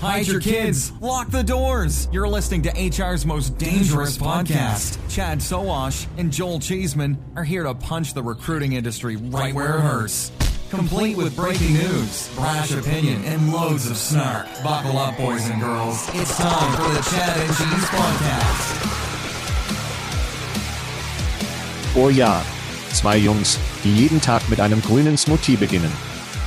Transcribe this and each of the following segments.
Hide your kids. Lock the doors. You're listening to HR's most dangerous podcast. Chad Soash and Joel Cheeseman are here to punch the recruiting industry right where it hurts. complete with breaking news, brash opinion, and loads of snark. Buckle up, boys and girls. It's time for the Chad and Cheese Podcast. Oh ja, zwei Jungs, die jeden Tag mit einem grünen Smoothie beginnen.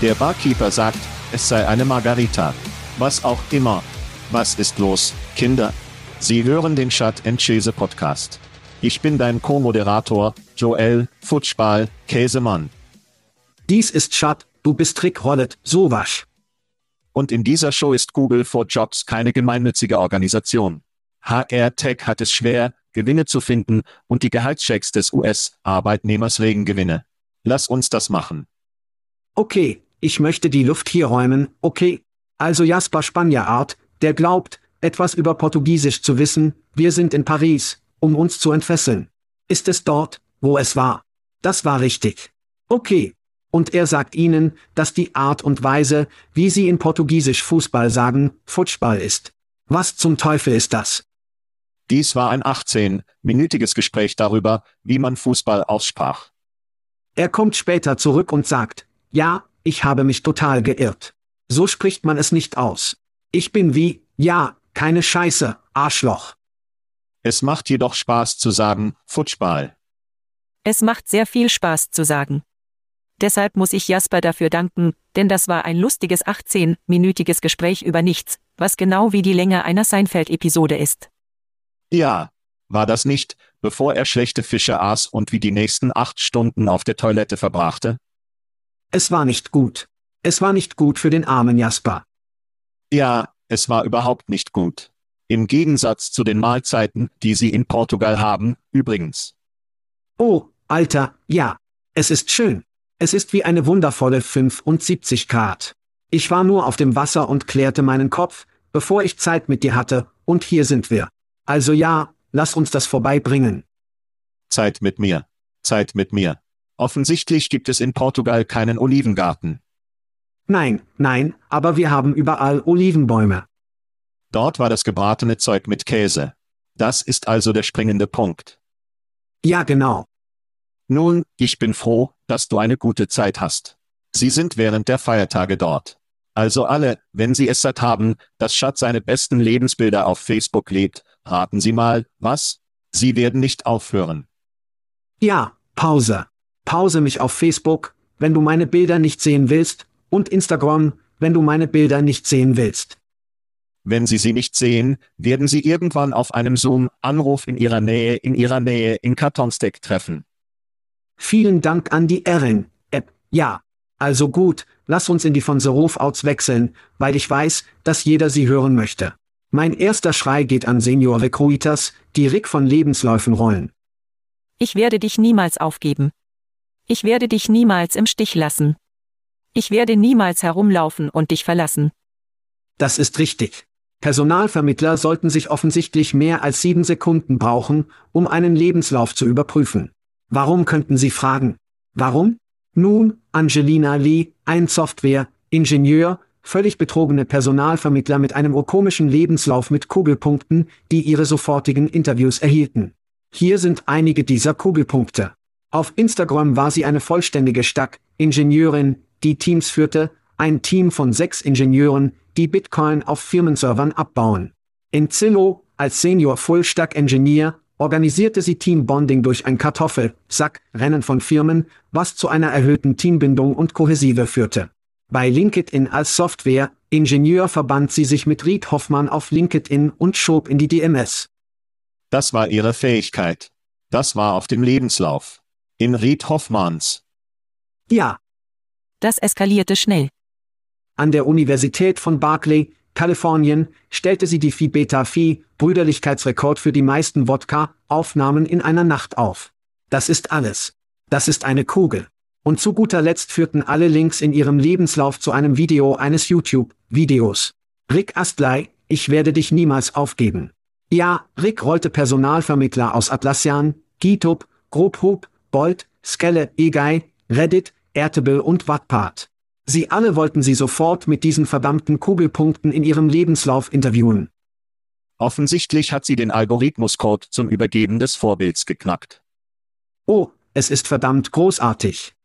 Der Barkeeper sagt, es sei eine Margarita. Was auch immer. Was ist los, Kinder? Sie hören den Chat and Cheese Podcast. Ich bin dein Co-Moderator, Joel Futschball Käsemann. Dies ist Schad, du bist Trick Rollet, sowas. Und in dieser Show ist Google for Jobs keine gemeinnützige Organisation. HR Tech hat es schwer, Gewinne zu finden, und die Gehaltschecks des US-Arbeitnehmers regen Gewinne. Lass uns das machen. Okay, ich möchte die Luft hier räumen, okay? Also Jasper Spanierart, der glaubt, etwas über Portugiesisch zu wissen, wir sind in Paris, um uns zu entfesseln. Ist es dort, wo es war? Das war richtig. Okay, und er sagt ihnen, dass die Art und Weise, wie sie in Portugiesisch Fußball sagen, Futschball ist. Was zum Teufel ist das? Dies war ein 18-minütiges Gespräch darüber, wie man Fußball aussprach. Er kommt später zurück und sagt, ja, ich habe mich total geirrt. So spricht man es nicht aus. Ich bin wie, ja, keine Scheiße, Arschloch. Es macht jedoch Spaß zu sagen, Futschball. Es macht sehr viel Spaß zu sagen. Deshalb muss ich Jasper dafür danken, denn das war ein lustiges 18-minütiges Gespräch über nichts, was genau wie die Länge einer Seinfeld-Episode ist. Ja, war das nicht, bevor er schlechte Fische aß und wie die nächsten acht Stunden auf der Toilette verbrachte? Es war nicht gut. Es war nicht gut für den armen Jasper. Ja, es war überhaupt nicht gut. Im Gegensatz zu den Mahlzeiten, die sie in Portugal haben, übrigens. Oh, Alter, ja. Es ist schön. Es ist wie eine wundervolle 75 Grad. Ich war nur auf dem Wasser und klärte meinen Kopf, bevor ich Zeit mit dir hatte, und hier sind wir. Also ja, lass uns das vorbeibringen. Zeit mit mir. Zeit mit mir. Offensichtlich gibt es in Portugal keinen Olivengarten. Nein, nein, aber wir haben überall Olivenbäume. Dort war das gebratene Zeug mit Käse. Das ist also der springende Punkt. Ja, genau. Nun, ich bin froh, dass du eine gute Zeit hast. Sie sind während der Feiertage dort. Also alle, wenn Sie es satt haben, dass Schatz seine besten Lebensbilder auf Facebook lädt, raten Sie mal, was? Sie werden nicht aufhören. Ja, Pause. Pause mich auf Facebook, wenn du meine Bilder nicht sehen willst, und Instagram, wenn du meine Bilder nicht sehen willst. Wenn Sie sie nicht sehen, werden Sie irgendwann auf einem Zoom-Anruf in Ihrer Nähe in Ihrer Nähe in Kartonsteck treffen. Vielen Dank an die Erin. App. Ja. Also gut, lass uns in die von The Roofouts wechseln, weil ich weiß, dass jeder sie hören möchte. Mein erster Schrei geht an Senior Recruiters, die Rick von Lebensläufen rollen. Ich werde dich niemals aufgeben. Ich werde dich niemals im Stich lassen. Ich werde niemals herumlaufen und dich verlassen. Das ist richtig. Personalvermittler sollten sich offensichtlich mehr als sieben Sekunden brauchen, um einen Lebenslauf zu überprüfen. Warum könnten Sie fragen? Warum? Nun, Angelina Lee, ein Software-Ingenieur, völlig betrogene Personalvermittler mit einem komischen Lebenslauf mit Kugelpunkten, die ihre sofortigen Interviews erhielten. Hier sind einige dieser Kugelpunkte. Auf Instagram war sie eine vollständige Stack-Ingenieurin, die Teams führte, ein Team von sechs Ingenieuren, die Bitcoin auf Firmenservern abbauen. In Zillow, als Senior Full-Stack Engineer, organisierte sie Teambonding durch ein Kartoffel-Sack-Rennen von Firmen, was zu einer erhöhten Teambindung und Kohäsive führte. Bei LinkedIn als Software-Ingenieur verband sie sich mit Reid Hoffmann auf LinkedIn und schob in die DMS. Das war ihre Fähigkeit. Das war auf dem Lebenslauf. In Reid Hoffmanns. Ja. Das eskalierte schnell. An der Universität von Berkeley, Kalifornien, stellte sie die Phi Beta Phi Brüderlichkeitsrekord für die meisten Wodka-Aufnahmen in einer Nacht auf. Das ist alles. Das ist eine Kugel. Und zu guter Letzt führten alle Links in ihrem Lebenslauf zu einem Video eines YouTube-Videos. Rick Astley, ich werde dich niemals aufgeben. Ja, Rick rollte Personalvermittler aus Atlassian, GitHub, Grobhub, Bolt, Skelle, eGuy, Reddit, Airtable und Wattpad. Sie alle wollten sie sofort mit diesen verdammten Kugelpunkten in ihrem Lebenslauf interviewen. Offensichtlich hat sie den Algorithmuscode zum Übergeben des Vorbilds geknackt. Oh, es ist verdammt großartig.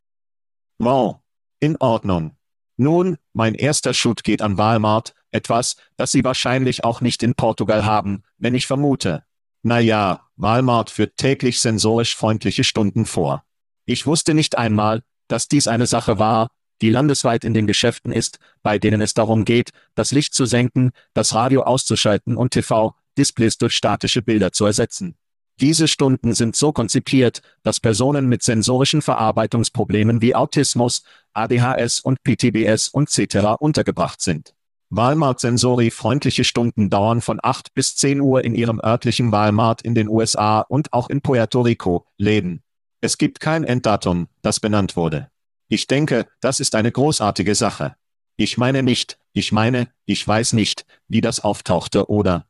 Wow. In Ordnung. Nun, mein erster Shoot geht an Walmart, etwas, das Sie wahrscheinlich auch nicht in Portugal haben, wenn ich vermute. Naja, Walmart führt täglich sensorisch freundliche Stunden vor. Ich wusste nicht einmal, dass dies eine Sache war, die landesweit in den Geschäften ist, bei denen es darum geht, das Licht zu senken, das Radio auszuschalten und TV-Displays durch statische Bilder zu ersetzen. Diese Stunden sind so konzipiert, dass Personen mit sensorischen Verarbeitungsproblemen wie Autismus, ADHS und PTBS und etc. untergebracht sind. Walmart Sensori freundliche Stunden dauern von 8 bis 10 Uhr in ihrem örtlichen Walmart in den USA und auch in Puerto Rico, Läden. Es gibt kein Enddatum, das benannt wurde. Ich denke, das ist eine großartige Sache. Ich meine nicht, ich meine, ich weiß nicht, wie das auftauchte oder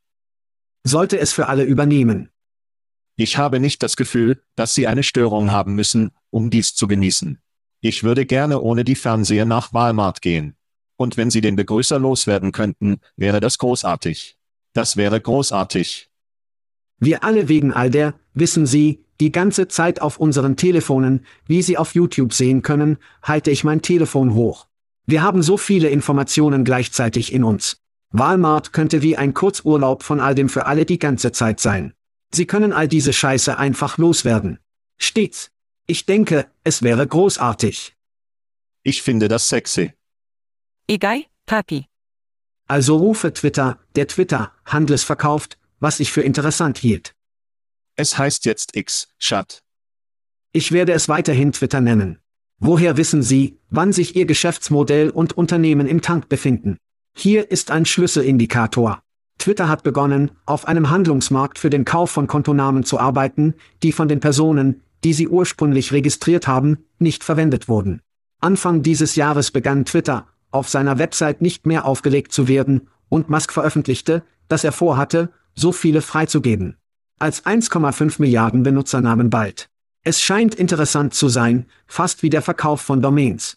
sollte es für alle übernehmen. Ich habe nicht das Gefühl, dass Sie eine Störung haben müssen, um dies zu genießen. Ich würde gerne ohne die Fernseher nach Walmart gehen. Und wenn Sie den Begrüßer loswerden könnten, wäre das großartig. Das wäre großartig. Wir alle wegen all der, wissen Sie, die ganze Zeit auf unseren Telefonen, wie Sie auf YouTube sehen können, halte ich mein Telefon hoch. Wir haben so viele Informationen gleichzeitig in uns. Walmart könnte wie ein Kurzurlaub von all dem für alle die ganze Zeit sein. Sie können all diese Scheiße einfach loswerden. Stets. Ich denke, es wäre großartig. Ich finde das sexy. Egal, Papi. Also rufe Twitter, der Twitter, Handels verkauft, was ich für interessant hielt. Es heißt jetzt X, Chat. Ich werde es weiterhin Twitter nennen. Woher wissen Sie, wann sich Ihr Geschäftsmodell und Unternehmen im Tank befinden? Hier ist ein Schlüsselindikator. Twitter hat begonnen, auf einem Handlungsmarkt für den Kauf von Kontonamen zu arbeiten, die von den Personen, die sie ursprünglich registriert haben, nicht verwendet wurden. Anfang dieses Jahres begann Twitter, auf seiner Website nicht mehr aufgelegt zu werden, und Musk veröffentlichte, dass er vorhatte, so viele freizugeben als 1,5 Milliarden Benutzernamen bald. Es scheint interessant zu sein, fast wie der Verkauf von Domains.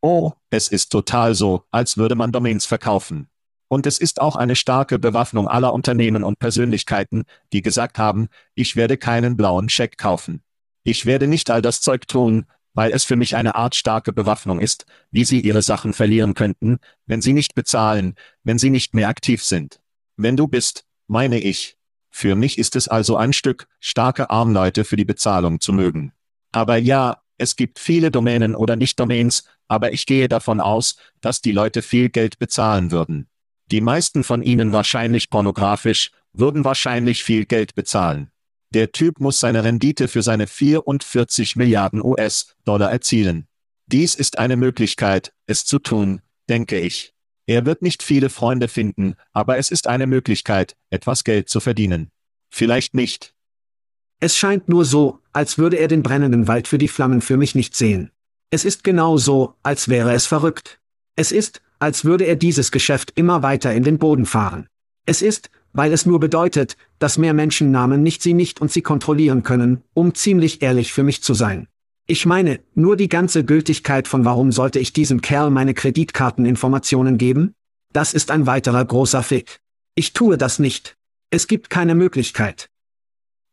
Oh, es ist total so, als würde man Domains verkaufen. Und es ist auch eine starke Bewaffnung aller Unternehmen und Persönlichkeiten, die gesagt haben, ich werde keinen blauen Scheck kaufen. Ich werde nicht all das Zeug tun, weil es für mich eine Art starke Bewaffnung ist, wie sie ihre Sachen verlieren könnten, wenn sie nicht bezahlen, wenn sie nicht mehr aktiv sind. Wenn du bist, meine ich, für mich ist es also ein Stück, starke Armleute für die Bezahlung zu mögen. Aber ja, es gibt viele Domänen oder Nicht-Domains, aber ich gehe davon aus, dass die Leute viel Geld bezahlen würden. Die meisten von ihnen wahrscheinlich pornografisch, würden wahrscheinlich viel Geld bezahlen. Der Typ muss seine Rendite für seine 44 Milliarden US-Dollar erzielen. Dies ist eine Möglichkeit, es zu tun, denke ich. Er wird nicht viele Freunde finden, aber es ist eine Möglichkeit, etwas Geld zu verdienen. Vielleicht nicht. Es scheint nur so, als würde er den brennenden Wald für die Flammen für mich nicht sehen. Es ist genau so, als wäre es verrückt. Es ist, als würde er dieses Geschäft immer weiter in den Boden fahren. Es ist, weil es nur bedeutet, dass mehr Menschen nahmen nicht sie nicht und sie kontrollieren können, um ziemlich ehrlich für mich zu sein. Ich meine, nur die ganze Gültigkeit von warum sollte ich diesem Kerl meine Kreditkarteninformationen geben? Das ist ein weiterer großer Fick. Ich tue das nicht. Es gibt keine Möglichkeit.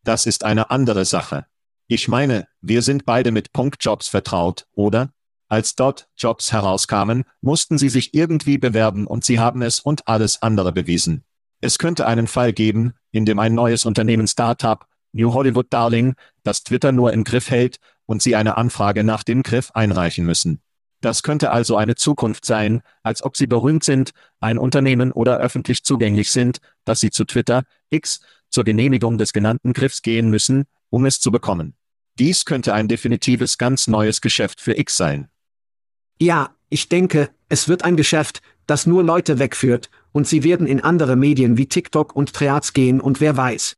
Das ist eine andere Sache. Ich meine, wir sind beide mit Punktjobs vertraut, oder? Als dort Jobs herauskamen, mussten sie sich irgendwie bewerben und sie haben es und alles andere bewiesen. Es könnte einen Fall geben, in dem ein neues Unternehmen Startup, New Hollywood Darling, das Twitter nur im Griff hält, und Sie eine Anfrage nach dem Griff einreichen müssen. Das könnte also eine Zukunft sein, als ob Sie berühmt sind, ein Unternehmen oder öffentlich zugänglich sind, dass Sie zu Twitter, X, zur Genehmigung des genannten Griffs gehen müssen, um es zu bekommen. Dies könnte ein definitives ganz neues Geschäft für X sein. Ja, ich denke, es wird ein Geschäft, das nur Leute wegführt, und sie werden in andere Medien wie TikTok und Threads gehen und wer weiß.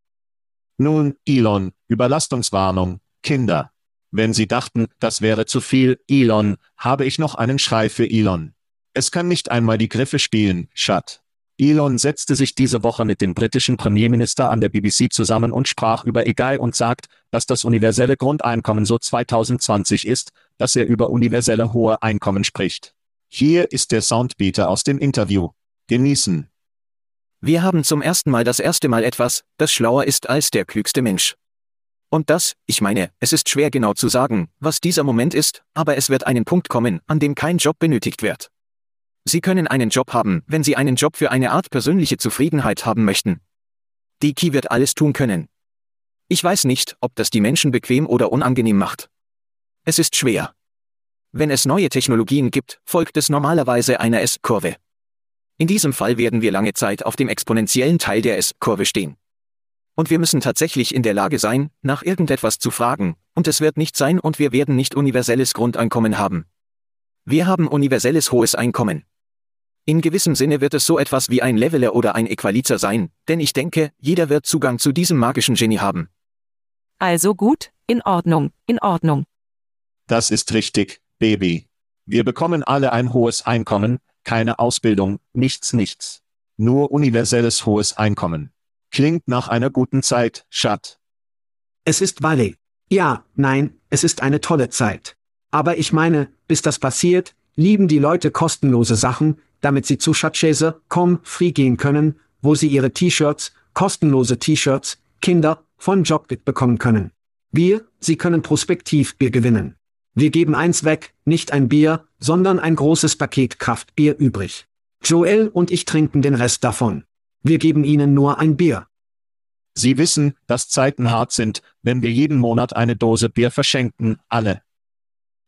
Nun, Elon, Überlastungswarnung, Kinder. Wenn Sie dachten, das wäre zu viel, Elon, habe ich noch einen Schrei für Elon. Es kann nicht einmal die Griffe spielen, Schat. Elon setzte sich diese Woche mit dem britischen Premierminister an der BBC zusammen und sprach über EGAI und sagt, dass das universelle Grundeinkommen so 2020 ist, dass er über universelle hohe Einkommen spricht. Hier ist der Soundbeater aus dem Interview. Genießen. Wir haben zum ersten Mal das erste Mal etwas, das schlauer ist als der klügste Mensch. Und das, ich meine, es ist schwer genau zu sagen, was dieser Moment ist, aber es wird einen Punkt kommen, an dem kein Job benötigt wird. Sie können einen Job haben, wenn Sie einen Job für eine Art persönliche Zufriedenheit haben möchten. Die Key wird alles tun können. Ich weiß nicht, ob das die Menschen bequem oder unangenehm macht. Es ist schwer. Wenn es neue Technologien gibt, folgt es normalerweise einer S-Kurve. In diesem Fall werden wir lange Zeit auf dem exponentiellen Teil der S-Kurve stehen. Und wir müssen tatsächlich in der Lage sein, nach irgendetwas zu fragen, und es wird nicht sein und wir werden nicht universelles Grundeinkommen haben. Wir haben universelles hohes Einkommen. In gewissem Sinne wird es so etwas wie ein Leveler oder ein Equalizer sein, denn ich denke, jeder wird Zugang zu diesem magischen Genie haben. Also gut, in Ordnung, in Ordnung. Das ist richtig, Baby. Wir bekommen alle ein hohes Einkommen, keine Ausbildung, nichts, nichts. Nur universelles hohes Einkommen. Klingt nach einer guten Zeit, Schat. Es ist Valley. Ja, nein, es ist eine tolle Zeit. Aber ich meine, bis das passiert, lieben die Leute kostenlose Sachen, damit sie zu Schatzschäse.com free gehen können, wo sie ihre T-Shirts, kostenlose T-Shirts, Kinder, von Jobbit bekommen können. Wir, sie können Prospektivbier gewinnen. Wir geben eins weg, nicht ein Bier, sondern ein großes Paket Kraftbier übrig. Joel und ich trinken den Rest davon. Wir geben ihnen nur ein Bier. Sie wissen, dass Zeiten hart sind, wenn wir jeden Monat eine Dose Bier verschenken, alle.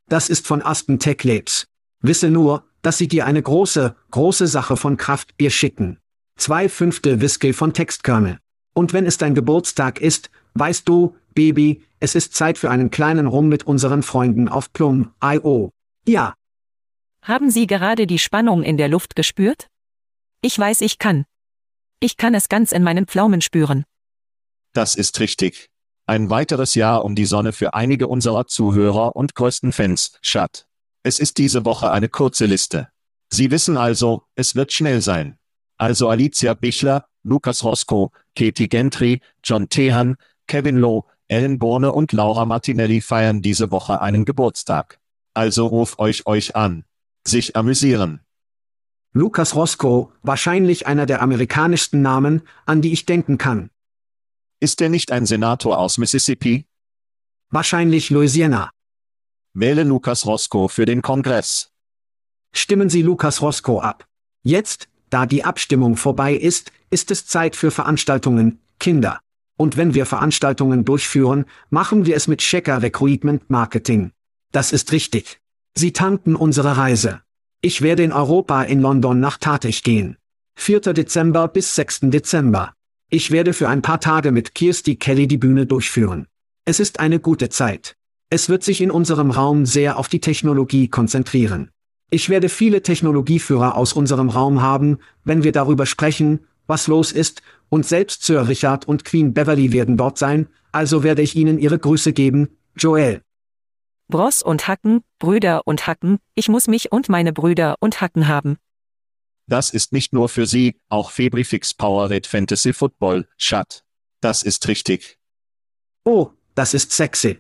Das ist von Aspen Tech Labs. Wisse nur, dass sie dir eine große, große Sache von Kraftbier schicken. Zwei Fünftel Whisky von Textkernel. Und wenn es dein Geburtstag ist, weißt du, Baby, es ist Zeit für einen kleinen Rum mit unseren Freunden auf Plum.io. Ja. Haben Sie gerade die Spannung in der Luft gespürt? Ich weiß, ich kann. Ich kann es ganz in meinen Pflaumen spüren. Das ist richtig. Ein weiteres Jahr um die Sonne für einige unserer Zuhörer und größten Fans, Schat. Es ist diese Woche eine kurze Liste. Sie wissen also, es wird schnell sein. Also Alicia Bichler, Lukas Roscoe, Katie Gentry, John Tehan, Kevin Lowe, Ellen Borne und Laura Martinelli feiern diese Woche einen Geburtstag. Also ruf euch euch an. Sich amüsieren. Lukas Roscoe, wahrscheinlich einer der amerikanischsten Namen, an die ich denken kann. Ist er nicht ein Senator aus Mississippi? Wahrscheinlich Louisiana. Wähle Lukas Roscoe für den Kongress. Stimmen Sie Lukas Roscoe ab. Jetzt, da die Abstimmung vorbei ist, ist es Zeit für Veranstaltungen, Kinder. Und wenn wir Veranstaltungen durchführen, machen wir es mit Checker Recruitment Marketing. Das ist richtig. Sie tanken unsere Reise. Ich werde in Europa in London nach Tatig gehen. 4. Dezember bis 6. Dezember. Ich werde für ein paar Tage mit Kirsty Kelly die Bühne durchführen. Es ist eine gute Zeit. Es wird sich in unserem Raum sehr auf die Technologie konzentrieren. Ich werde viele Technologieführer aus unserem Raum haben, wenn wir darüber sprechen, was los ist, und selbst Sir Richard und Queen Beverly werden dort sein, also werde ich Ihnen Ihre Grüße geben, Joel. Bross und Hacken, Brüder und Hacken, ich muss mich und meine Brüder und Hacken haben. Das ist nicht nur für Sie, auch Febrifix Powerade Fantasy Football, Schat. Das ist richtig. Oh, das ist sexy.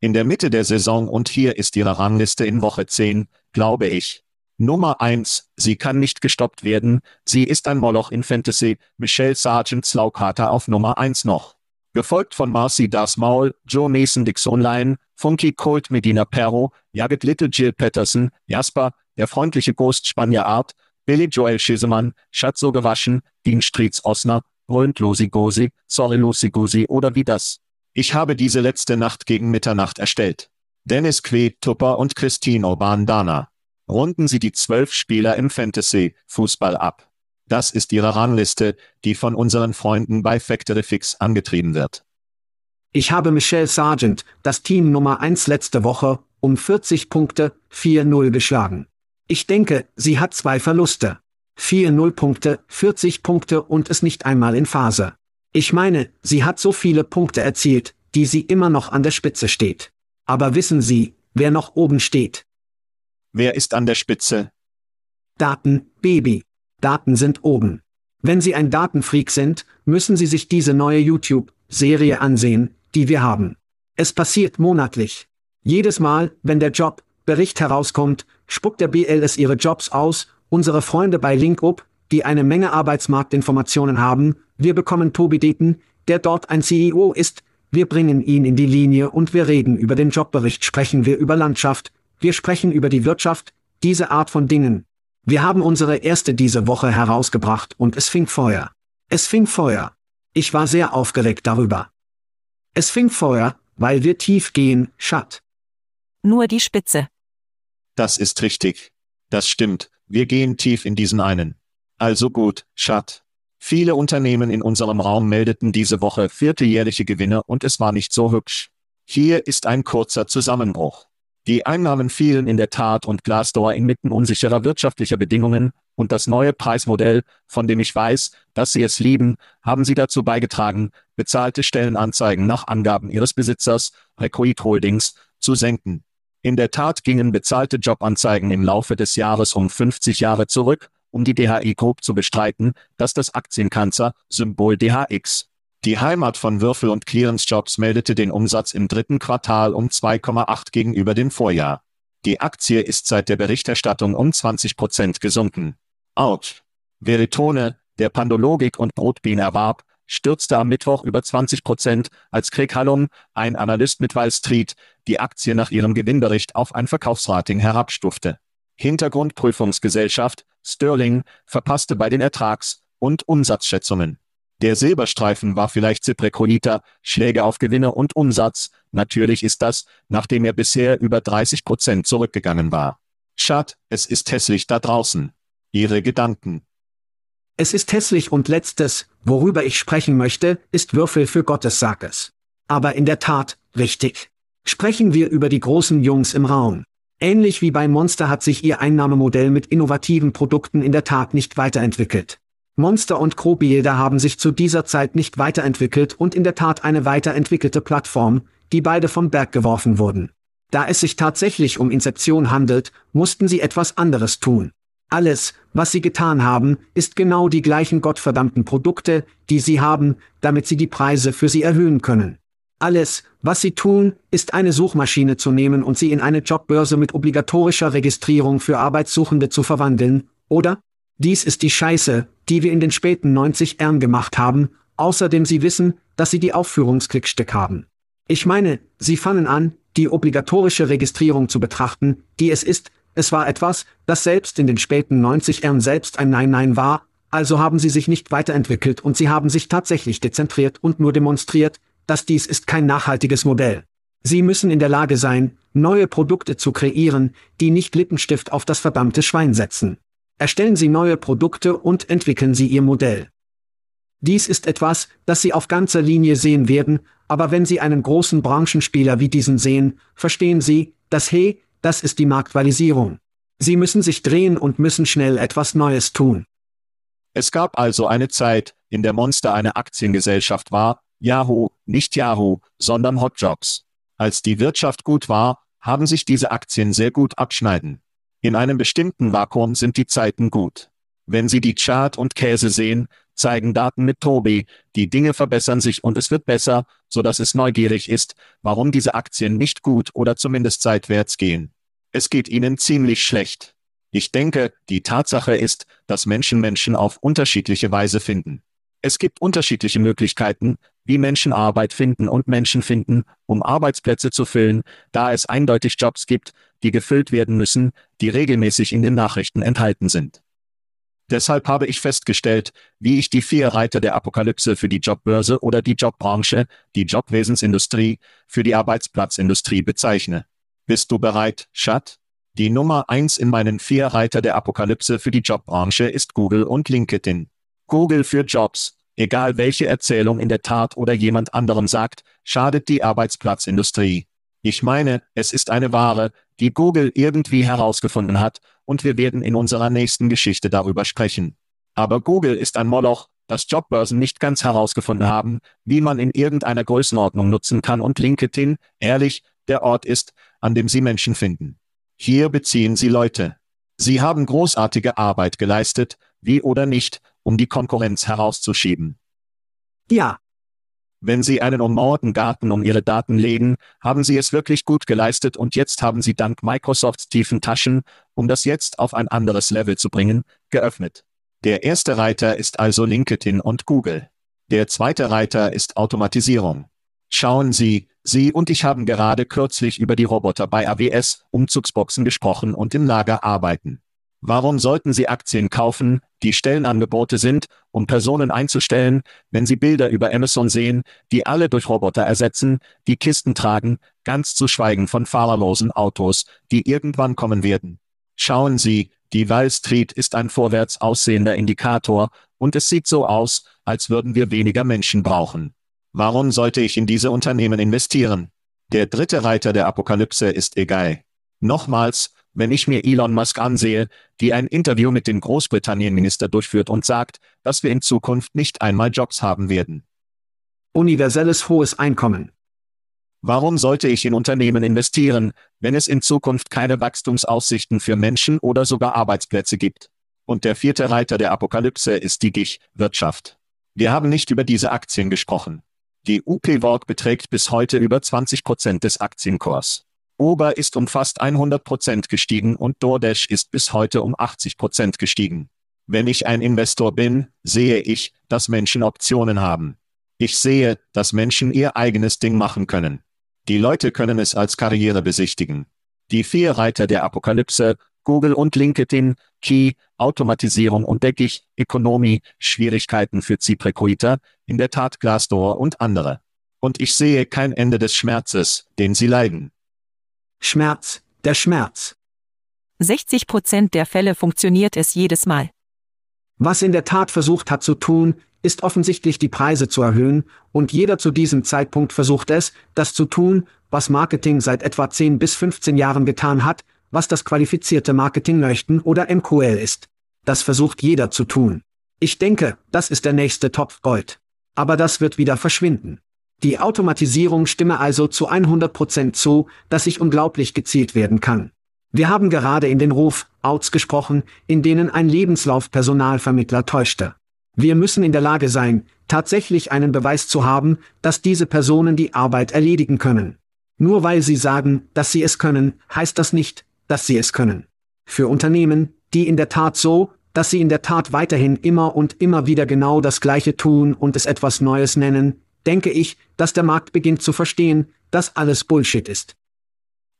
In der Mitte der Saison und hier ist Ihre Rangliste in Woche 10, glaube ich. Nummer 1, sie kann nicht gestoppt werden, sie ist ein Moloch in Fantasy, Michelle Sargent Slaukata auf Nummer 1 noch. Gefolgt von Marcy Das Maul, Joe Mason Dixon Line, Funky Colt Medina Perro, Jagged Little Jill Patterson, Jasper, der freundliche Ghost Spanier Art, Billy Joel Schisemann, Schatzo gewaschen, Dean Streets Osner, Roland Losi Gosi, Sorry Lucy Gosi oder wie das. Ich habe diese letzte Nacht gegen Mitternacht erstellt. Dennis Quaid Tupper und Christine Bandana. Runden Sie die zwölf Spieler im Fantasy-Fußball ab. Das ist Ihre Rangliste, die von unseren Freunden bei Factory Fix angetrieben wird. Ich habe Michelle Sargent, das Team Nummer 1 letzte Woche, um 40 Punkte, 4-0 geschlagen. Ich denke, sie hat zwei Verluste. 4-0 Punkte, 40 Punkte und ist nicht einmal in Phase. Ich meine, sie hat so viele Punkte erzielt, die sie immer noch an der Spitze steht. Aber wissen Sie, wer noch oben steht? Wer ist an der Spitze? Daten, Baby. Daten sind oben. Wenn Sie ein Datenfreak sind, müssen Sie sich diese neue YouTube-Serie ansehen, die wir haben. Es passiert monatlich. Jedes Mal, wenn der Job-Bericht herauskommt, spuckt der BLS ihre Jobs aus, unsere Freunde bei LinkUp, die eine Menge Arbeitsmarktinformationen haben, wir bekommen Tobi Deten, der dort ein CEO ist, wir bringen ihn in die Linie und wir reden über den Jobbericht, sprechen wir über Landschaft, wir sprechen über die Wirtschaft, diese Art von Dingen. Wir haben unsere erste diese Woche herausgebracht und es fing Feuer. Es fing Feuer. Ich war sehr aufgeregt darüber. Es fing Feuer, weil wir tief gehen, Schat. Nur die Spitze. Das ist richtig. Das stimmt, wir gehen tief in diesen einen. Also gut, Schat. Viele Unternehmen in unserem Raum meldeten diese Woche vierteljährliche Gewinne und es war nicht so hübsch. Hier ist ein kurzer Zusammenbruch. Die Einnahmen fielen in der Tat und Glassdoor inmitten unsicherer wirtschaftlicher Bedingungen, und das neue Preismodell, von dem ich weiß, dass Sie es lieben, haben Sie dazu beigetragen, bezahlte Stellenanzeigen nach Angaben Ihres Besitzers, Recruit Holdings, zu senken. In der Tat gingen bezahlte Jobanzeigen im Laufe des Jahres um 50 Jahre zurück, um die DHI Group zu bestreiten, dass das Aktienkanzer, Symbol DHX. Die Heimat von Würfel und Clearance Jobs meldete den Umsatz im dritten Quartal um 2,8 gegenüber dem Vorjahr. Die Aktie ist seit der Berichterstattung um 20 Prozent gesunken. Autsch. Veritone, der Pandologik und Brotbean erwarb, stürzte am Mittwoch über 20 Prozent, als Craig Hallum, ein Analyst mit Wall Street, die Aktie nach ihrem Gewinnbericht auf ein Verkaufsrating herabstufte. Hintergrundprüfungsgesellschaft, Sterling, verpasste bei den Ertrags- und Umsatzschätzungen. Der Silberstreifen war vielleicht Ziprekonita, Schläge auf Gewinne und Umsatz, natürlich ist das, nachdem er bisher über 30 Prozent zurückgegangen war. Schad, es ist hässlich da draußen. Ihre Gedanken. Es ist hässlich und letztes, worüber ich sprechen möchte, ist Würfel für Gottes Sages. Aber in der Tat, richtig. Sprechen wir über die großen Jungs im Raum. Ähnlich wie bei Monster hat sich ihr Einnahmemodell mit innovativen Produkten in der Tat nicht weiterentwickelt. Monster und Crobilder haben sich zu dieser Zeit nicht weiterentwickelt und in der Tat eine weiterentwickelte Plattform, die beide vom Berg geworfen wurden. Da es sich tatsächlich um Inzeption handelt, mussten sie etwas anderes tun. Alles, was sie getan haben, ist genau die gleichen gottverdammten Produkte, die sie haben, damit sie die Preise für sie erhöhen können. Alles, was sie tun, ist eine Suchmaschine zu nehmen und sie in eine Jobbörse mit obligatorischer Registrierung für Arbeitssuchende zu verwandeln, oder? Dies ist die Scheiße, die wir in den späten 90ern gemacht haben, außerdem sie wissen, dass sie die Aufführungsklickstück haben. Ich meine, sie fangen an, die obligatorische Registrierung zu betrachten, die es ist, es war etwas, das selbst in den späten 90ern selbst ein Nein-Nein war, also haben sie sich nicht weiterentwickelt und sie haben sich tatsächlich dezentriert und nur demonstriert, dass dies ist kein nachhaltiges Modell. Sie müssen in der Lage sein, neue Produkte zu kreieren, die nicht Lippenstift auf das verdammte Schwein setzen. Erstellen Sie neue Produkte und entwickeln Sie Ihr Modell. Dies ist etwas, das Sie auf ganzer Linie sehen werden, aber wenn Sie einen großen Branchenspieler wie diesen sehen, verstehen Sie, dass hey, das ist die Marktvalisierung. Sie müssen sich drehen und müssen schnell etwas Neues tun. Es gab also eine Zeit, in der Monster eine Aktiengesellschaft war, Yahoo, nicht Yahoo, sondern Hotjobs. Als die Wirtschaft gut war, haben sich diese Aktien sehr gut abschneiden. In einem bestimmten Vakuum sind die Zeiten gut. Wenn Sie die Chart und Käse sehen, zeigen Daten mit Tobi, die Dinge verbessern sich und es wird besser, so dass es neugierig ist, warum diese Aktien nicht gut oder zumindest seitwärts gehen. Es geht ihnen ziemlich schlecht. Ich denke, die Tatsache ist, dass Menschen Menschen auf unterschiedliche Weise finden. Es gibt unterschiedliche Möglichkeiten, wie Menschen Arbeit finden und Menschen finden, um Arbeitsplätze zu füllen, da es eindeutig Jobs gibt, die gefüllt werden müssen, die regelmäßig in den Nachrichten enthalten sind. Deshalb habe ich festgestellt, wie ich die vier Reiter der Apokalypse für die Jobbörse oder die Jobbranche, die Jobwesensindustrie, für die Arbeitsplatzindustrie bezeichne. Bist du bereit, Schat? Die Nummer eins in meinen vier Reiter der Apokalypse für die Jobbranche ist Google und LinkedIn. Google für Jobs, egal welche Erzählung in der Tat oder jemand anderem sagt, schadet die Arbeitsplatzindustrie. Ich meine, es ist eine Ware, die Google irgendwie herausgefunden hat, und wir werden in unserer nächsten Geschichte darüber sprechen. Aber Google ist ein Moloch, das Jobbörsen nicht ganz herausgefunden haben, wie man in irgendeiner Größenordnung nutzen kann und LinkedIn, ehrlich, der Ort ist, an dem Sie Menschen finden. Hier beziehen Sie Leute. Sie haben großartige Arbeit geleistet, wie oder nicht, um die Konkurrenz herauszuschieben. Ja, wenn Sie einen ummauerten Garten um Ihre Daten legen, haben Sie es wirklich gut geleistet und jetzt haben Sie dank Microsofts tiefen Taschen, um das jetzt auf ein anderes Level zu bringen, geöffnet. Der erste Reiter ist also LinkedIn und Google. Der zweite Reiter ist Automatisierung. Schauen Sie, Sie und ich haben gerade kürzlich über die Roboter bei AWS, Umzugsboxen gesprochen und im Lager arbeiten. Warum sollten Sie Aktien kaufen, die Stellenangebote sind, um Personen einzustellen, wenn Sie Bilder über Amazon sehen, die alle durch Roboter ersetzen, die Kisten tragen, ganz zu schweigen von fahrerlosen Autos, die irgendwann kommen werden? Schauen Sie, die Wall Street ist ein vorwärts aussehender Indikator, und es sieht so aus, als würden wir weniger Menschen brauchen. Warum sollte ich in diese Unternehmen investieren? Der dritte Reiter der Apokalypse ist egal. Nochmals, wenn ich mir Elon Musk ansehe, die ein Interview mit dem Großbritannien-Minister durchführt und sagt, dass wir in Zukunft nicht einmal Jobs haben werden. Universelles hohes Einkommen. Warum sollte ich in Unternehmen investieren, wenn es in Zukunft keine Wachstumsaussichten für Menschen oder sogar Arbeitsplätze gibt? Und der vierte Reiter der Apokalypse ist die GIG-Wirtschaft. Wir haben nicht über diese Aktien gesprochen. Die UP-Walk beträgt bis heute über 20 Prozent des Aktienkurs. Uber ist um fast 100 Prozent gestiegen und DoorDash ist bis heute um 80 Prozent gestiegen. Wenn ich ein Investor bin, sehe ich, dass Menschen Optionen haben. Ich sehe, dass Menschen ihr eigenes Ding machen können. Die Leute können es als Karriere besichtigen. Die vier Reiter der Apokalypse, Google und LinkedIn, Key, Automatisierung und Deckig, Ökonomie, Schwierigkeiten für Ziprekoiter, in der Tat Glassdoor und andere. Und ich sehe kein Ende des Schmerzes, den sie leiden. Schmerz, der Schmerz. 60 Prozent der Fälle funktioniert es jedes Mal. Was in der Tat versucht hat zu tun, ist offensichtlich die Preise zu erhöhen, und jeder zu diesem Zeitpunkt versucht es, das zu tun, was Marketing seit etwa 10 bis 15 Jahren getan hat, was das qualifizierte Marketing möchten oder MQL ist. Das versucht jeder zu tun. Ich denke, das ist der nächste Topf Gold. Aber das wird wieder verschwinden. Die Automatisierung stimme also zu 100% zu, dass ich unglaublich gezielt werden kann. Wir haben gerade in den Ruf-Outs gesprochen, in denen ein Lebenslauf Personalvermittler täuschte. Wir müssen in der Lage sein, tatsächlich einen Beweis zu haben, dass diese Personen die Arbeit erledigen können. Nur weil sie sagen, dass sie es können, heißt das nicht, dass sie es können. Für Unternehmen, die in der Tat so, dass sie in der Tat weiterhin immer und immer wieder genau das Gleiche tun und es etwas Neues nennen, denke ich, dass der Markt beginnt zu verstehen, dass alles Bullshit ist.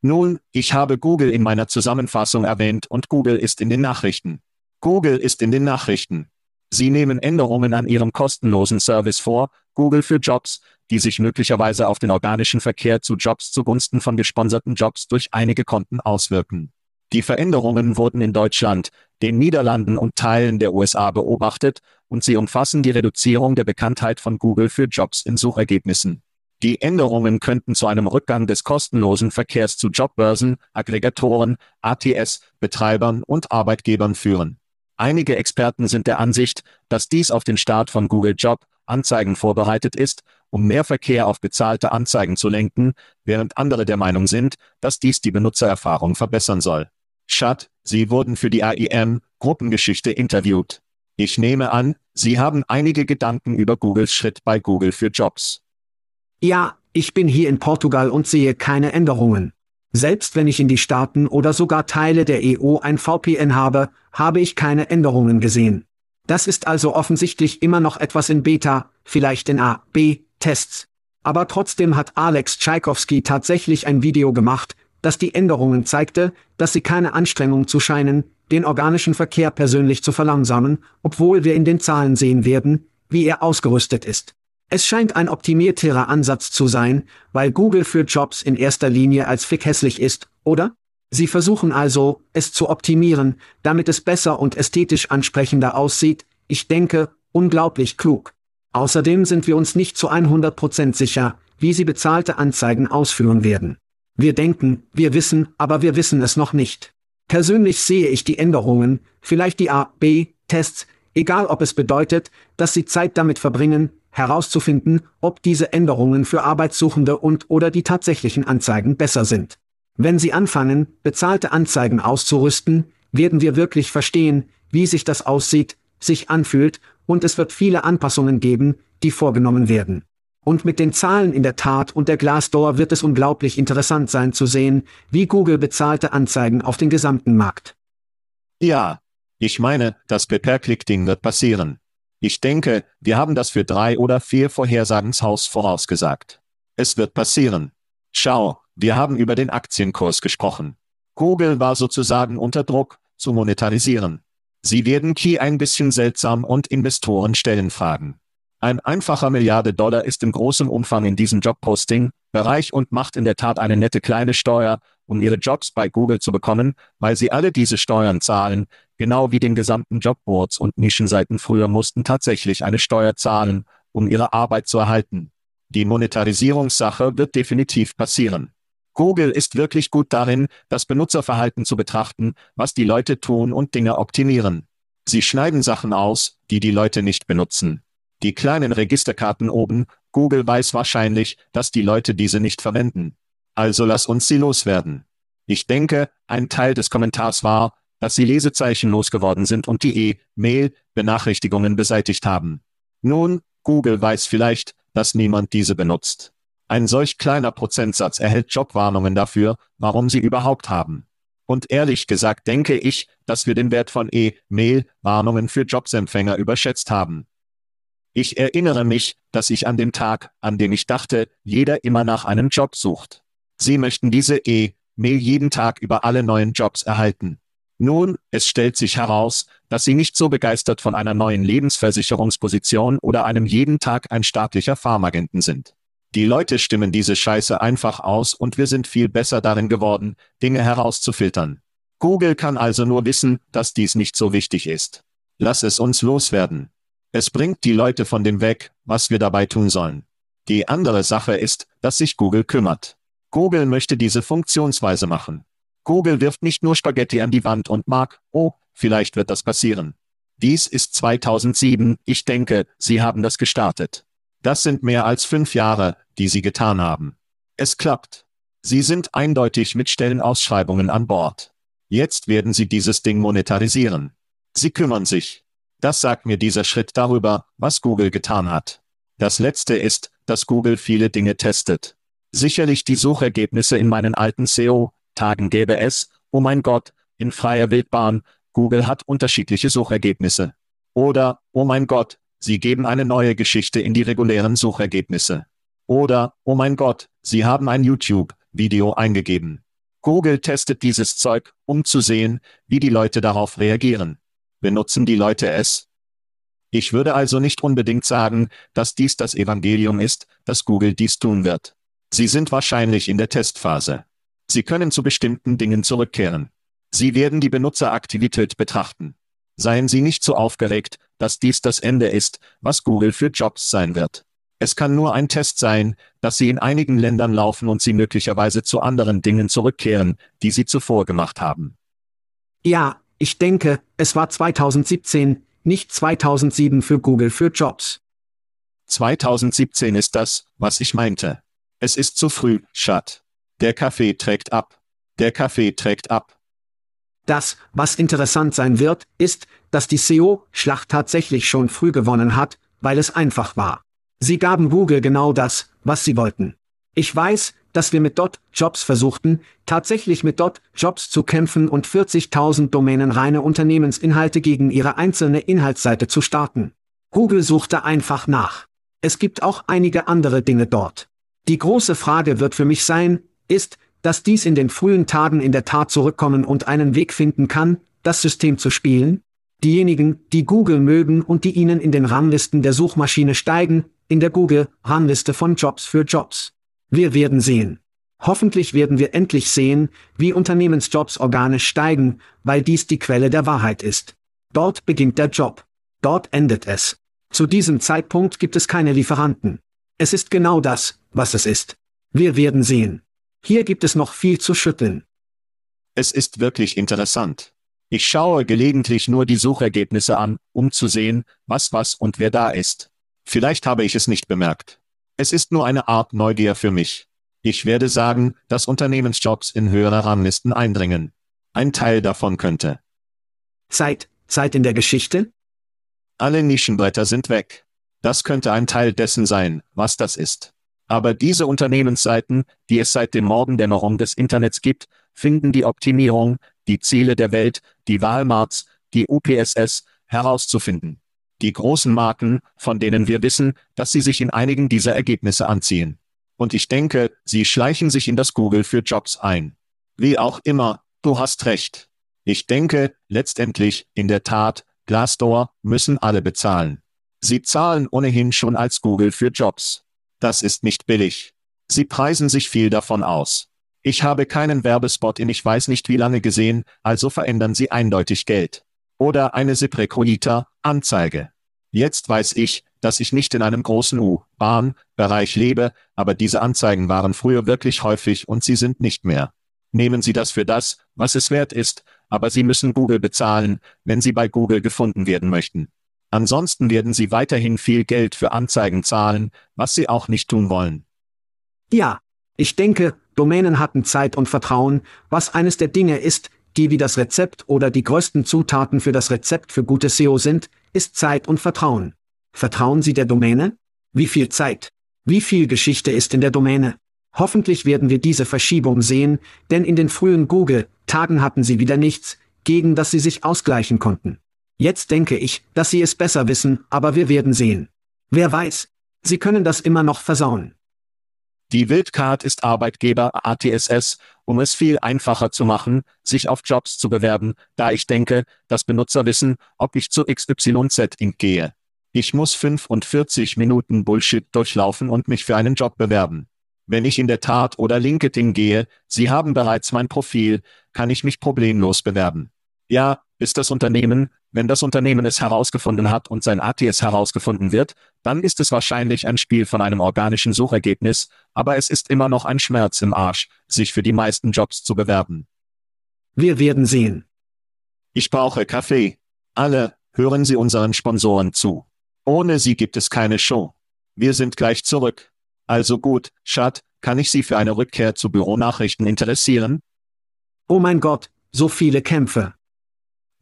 Nun, ich habe Google in meiner Zusammenfassung erwähnt und Google ist in den Nachrichten. Google ist in den Nachrichten. Sie nehmen Änderungen an ihrem kostenlosen Service vor, Google für Jobs, die sich möglicherweise auf den organischen Verkehr zu Jobs zugunsten von gesponserten Jobs durch einige Konten auswirken. Die Veränderungen wurden in Deutschland, den Niederlanden und Teilen der USA beobachtet, und sie umfassen die Reduzierung der Bekanntheit von Google für Jobs in Suchergebnissen. Die Änderungen könnten zu einem Rückgang des kostenlosen Verkehrs zu Jobbörsen, Aggregatoren, ATS, Betreibern und Arbeitgebern führen. Einige Experten sind der Ansicht, dass dies auf den Start von Google Job Anzeigen vorbereitet ist, um mehr Verkehr auf bezahlte Anzeigen zu lenken, während andere der Meinung sind, dass dies die Benutzererfahrung verbessern soll. Schad, Sie wurden für die AIM Gruppengeschichte interviewt. Ich nehme an, Sie haben einige Gedanken über Googles Schritt bei Google für Jobs. Ja, ich bin hier in Portugal und sehe keine Änderungen. Selbst wenn ich in die Staaten oder sogar Teile der EU ein VPN habe, habe ich keine Änderungen gesehen. Das ist also offensichtlich immer noch etwas in Beta, vielleicht in A, B, Tests. Aber trotzdem hat Alex Tchaikovsky tatsächlich ein Video gemacht, das die Änderungen zeigte, dass sie keine Anstrengung zu scheinen, den organischen Verkehr persönlich zu verlangsamen, obwohl wir in den Zahlen sehen werden, wie er ausgerüstet ist. Es scheint ein optimierterer Ansatz zu sein, weil Google für Jobs in erster Linie als fick hässlich ist, oder? Sie versuchen also, es zu optimieren, damit es besser und ästhetisch ansprechender aussieht, ich denke, unglaublich klug. Außerdem sind wir uns nicht zu 100% sicher, wie sie bezahlte Anzeigen ausführen werden. Wir denken, wir wissen, aber wir wissen es noch nicht. Persönlich sehe ich die Änderungen, vielleicht die A-B-Tests, egal ob es bedeutet, dass sie Zeit damit verbringen, herauszufinden, ob diese Änderungen für Arbeitssuchende und oder die tatsächlichen Anzeigen besser sind. Wenn Sie anfangen, bezahlte Anzeigen auszurüsten, werden wir wirklich verstehen, wie sich das aussieht, sich anfühlt, und es wird viele Anpassungen geben, die vorgenommen werden. Und mit den Zahlen in der Tat und der Glassdoor wird es unglaublich interessant sein zu sehen, wie Google bezahlte Anzeigen auf den gesamten Markt. Ja, ich meine, das Pay-per-Click-Ding wird passieren. Ich denke, wir haben das für drei oder vier Vorhersagenshaus vorausgesagt. Es wird passieren. Schau, wir haben über den Aktienkurs gesprochen. Google war sozusagen unter Druck, zu monetarisieren. Sie werden Key ein bisschen seltsam und Investoren stellen Fragen. Ein einfacher Milliarde Dollar ist im großen Umfang in diesem Jobposting-Bereich und macht in der Tat eine nette kleine Steuer, um ihre Jobs bei Google zu bekommen, weil sie alle diese Steuern zahlen, genau wie den gesamten Jobboards und Nischenseiten früher mussten tatsächlich eine Steuer zahlen, um ihre Arbeit zu erhalten. Die Monetarisierungssache wird definitiv passieren. Google ist wirklich gut darin, das Benutzerverhalten zu betrachten, was die Leute tun und Dinge optimieren. Sie schneiden Sachen aus, die die Leute nicht benutzen. Die kleinen Registerkarten oben, Google weiß wahrscheinlich, dass die Leute diese nicht verwenden. Also lass uns sie loswerden. Ich denke, ein Teil des Kommentars war, dass sie Lesezeichen losgeworden sind und die E-Mail-Benachrichtigungen beseitigt haben. Nun, Google weiß vielleicht, dass niemand diese benutzt. Ein solch kleiner Prozentsatz erhält Jobwarnungen dafür, warum sie überhaupt haben. Und ehrlich gesagt denke ich, dass wir den Wert von E-Mail-Warnungen für Jobsempfänger überschätzt haben. Ich erinnere mich, dass ich an dem Tag, an dem ich dachte, jeder immer nach einem Job sucht. Sie möchten diese E-Mail jeden Tag über alle neuen Jobs erhalten. Nun, es stellt sich heraus, dass Sie nicht so begeistert von einer neuen Lebensversicherungsposition oder einem jeden Tag ein staatlicher Pharmagenten sind. Die Leute stimmen diese Scheiße einfach aus und wir sind viel besser darin geworden, Dinge herauszufiltern. Google kann also nur wissen, dass dies nicht so wichtig ist. Lass es uns loswerden. Es bringt die Leute von dem weg, was wir dabei tun sollen. Die andere Sache ist, dass sich Google kümmert. Google möchte diese Funktionsweise machen. Google wirft nicht nur Spaghetti an die Wand und mag, oh, vielleicht wird das passieren. Dies ist 2007, ich denke, Sie haben das gestartet. Das sind mehr als fünf Jahre, die Sie getan haben. Es klappt. Sie sind eindeutig mit Stellenausschreibungen an Bord. Jetzt werden Sie dieses Ding monetarisieren. Sie kümmern sich. Das sagt mir dieser Schritt darüber, was Google getan hat. Das letzte ist, dass Google viele Dinge testet. Sicherlich die Suchergebnisse in meinen alten SEO-Tagen gäbe es, oh mein Gott, in freier Wildbahn, Google hat unterschiedliche Suchergebnisse. Oder, oh mein Gott, Sie geben eine neue Geschichte in die regulären Suchergebnisse. Oder, oh mein Gott, Sie haben ein YouTube-Video eingegeben. Google testet dieses Zeug, um zu sehen, wie die Leute darauf reagieren. Benutzen die Leute es? Ich würde also nicht unbedingt sagen, dass dies das Evangelium ist, dass Google dies tun wird. Sie sind wahrscheinlich in der Testphase. Sie können zu bestimmten Dingen zurückkehren. Sie werden die Benutzeraktivität betrachten. Seien Sie nicht so aufgeregt, dass dies das Ende ist, was Google für Jobs sein wird. Es kann nur ein Test sein, dass Sie in einigen Ländern laufen und Sie möglicherweise zu anderen Dingen zurückkehren, die Sie zuvor gemacht haben. Ja, ich denke, es war 2017, nicht 2007 für Google für Jobs. 2017 ist das, was ich meinte. Es ist zu früh, Schat. Der Kaffee trägt ab. Der Kaffee trägt ab. Das, was interessant sein wird, ist, dass die SEO-Schlacht tatsächlich schon früh gewonnen hat, weil es einfach war. Sie gaben Google genau das, was sie wollten. Ich weiß, dass wir mit Jobs versuchten, tatsächlich mit Jobs zu kämpfen und 40.000 Domänen reine Unternehmensinhalte gegen ihre einzelne Inhaltsseite zu starten. Google suchte einfach nach. Es gibt auch einige andere Dinge dort. Die große Frage wird für mich sein, ist, dass dies in den frühen Tagen in der Tat zurückkommen und einen Weg finden kann, das System zu spielen? Diejenigen, die Google mögen und die ihnen in den Ranglisten der Suchmaschine steigen, in der Google-Rangliste von Jobs für Jobs. Wir werden sehen. Hoffentlich werden wir endlich sehen, wie Unternehmensjobs organisch steigen, weil dies die Quelle der Wahrheit ist. Dort beginnt der Job. Dort endet es. Zu diesem Zeitpunkt gibt es keine Lieferanten. Es ist genau das, was es ist. Wir werden sehen. Hier gibt es noch viel zu schütteln. Es ist wirklich interessant. Ich schaue gelegentlich nur die Suchergebnisse an, um zu sehen, was was und wer da ist. Vielleicht habe ich es nicht bemerkt. Es ist nur eine Art Neugier für mich. Ich werde sagen, dass Unternehmensjobs in höhere Ranglisten eindringen. Ein Teil davon könnte. Zeit, Zeit in der Geschichte? Alle Nischenbretter sind weg. Das könnte ein Teil dessen sein, was das ist. Aber diese Unternehmensseiten, die es seit dem Morden der Norm des Internets gibt, finden die Optimierung, die Ziele der Welt, die Walmarts, die UPSS, herauszufinden. Die großen Marken, von denen wir wissen, dass sie sich in einigen dieser Ergebnisse anziehen. Und ich denke, sie schleichen sich in das Google für Jobs ein. Wie auch immer, du hast recht. Ich denke, letztendlich, in der Tat, Glassdoor müssen alle bezahlen. Sie zahlen ohnehin schon als Google für Jobs. Das ist nicht billig. Sie preisen sich viel davon aus. Ich habe keinen Werbespot in ich weiß nicht wie lange gesehen, also verändern Sie eindeutig Geld. Oder eine Ziprecolita-Anzeige. Jetzt weiß ich, dass ich nicht in einem großen U-Bahn-Bereich lebe, aber diese Anzeigen waren früher wirklich häufig und sie sind nicht mehr. Nehmen Sie das für das, was es wert ist, aber Sie müssen Google bezahlen, wenn Sie bei Google gefunden werden möchten. Ansonsten werden sie weiterhin viel Geld für Anzeigen zahlen, was sie auch nicht tun wollen. Ja, ich denke, Domänen hatten Zeit und Vertrauen, was eines der Dinge ist, die wie das Rezept oder die größten Zutaten für das Rezept für gute SEO sind, ist Zeit und Vertrauen. Vertrauen Sie der Domäne? Wie viel Zeit? Wie viel Geschichte ist in der Domäne? Hoffentlich werden wir diese Verschiebung sehen, denn in den frühen Google-Tagen hatten sie wieder nichts, gegen das sie sich ausgleichen konnten. Jetzt denke ich, dass sie es besser wissen, aber wir werden sehen. Wer weiß. Sie können das immer noch versauen. Die Wildcard ist Arbeitgeber ATSS, um es viel einfacher zu machen, sich auf Jobs zu bewerben, da ich denke, dass Benutzer wissen, ob ich zu XYZ Inc. gehe. Ich muss 45 Minuten Bullshit durchlaufen und mich für einen Job bewerben. Wenn ich in der Tat oder LinkedIn gehe, Sie haben bereits mein Profil, kann ich mich problemlos bewerben. Ja, ist das Unternehmen, wenn das Unternehmen es herausgefunden hat und sein ATS herausgefunden wird, dann ist es wahrscheinlich ein Spiel von einem organischen Suchergebnis, aber es ist immer noch ein Schmerz im Arsch, sich für die meisten Jobs zu bewerben. Wir werden sehen. Ich brauche Kaffee. Alle, hören Sie unseren Sponsoren zu. Ohne sie gibt es keine Show. Wir sind gleich zurück. Also gut, Schat, kann ich Sie für eine Rückkehr zu Büronachrichten interessieren? Oh mein Gott, so viele Kämpfe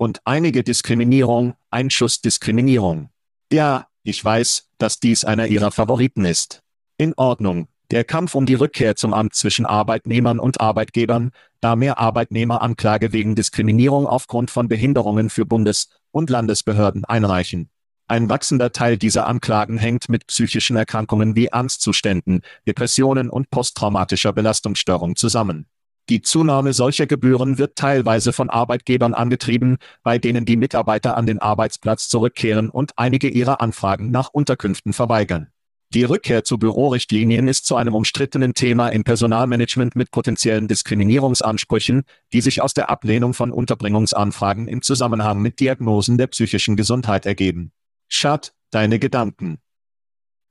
und einige Diskriminierung, Einschussdiskriminierung. Ja, ich weiß, dass dies einer ihrer Favoriten ist. In Ordnung. Der Kampf um die Rückkehr zum Amt zwischen Arbeitnehmern und Arbeitgebern, da mehr Arbeitnehmer Anklage wegen Diskriminierung aufgrund von Behinderungen für Bundes- und Landesbehörden einreichen. Ein wachsender Teil dieser Anklagen hängt mit psychischen Erkrankungen wie Angstzuständen, Depressionen und posttraumatischer Belastungsstörung zusammen. Die Zunahme solcher Gebühren wird teilweise von Arbeitgebern angetrieben, bei denen die Mitarbeiter an den Arbeitsplatz zurückkehren und einige ihrer Anfragen nach Unterkünften verweigern. Die Rückkehr zu Bürorichtlinien ist zu einem umstrittenen Thema im Personalmanagement mit potenziellen Diskriminierungsansprüchen, die sich aus der Ablehnung von Unterbringungsanfragen im Zusammenhang mit Diagnosen der psychischen Gesundheit ergeben. Schat, deine Gedanken.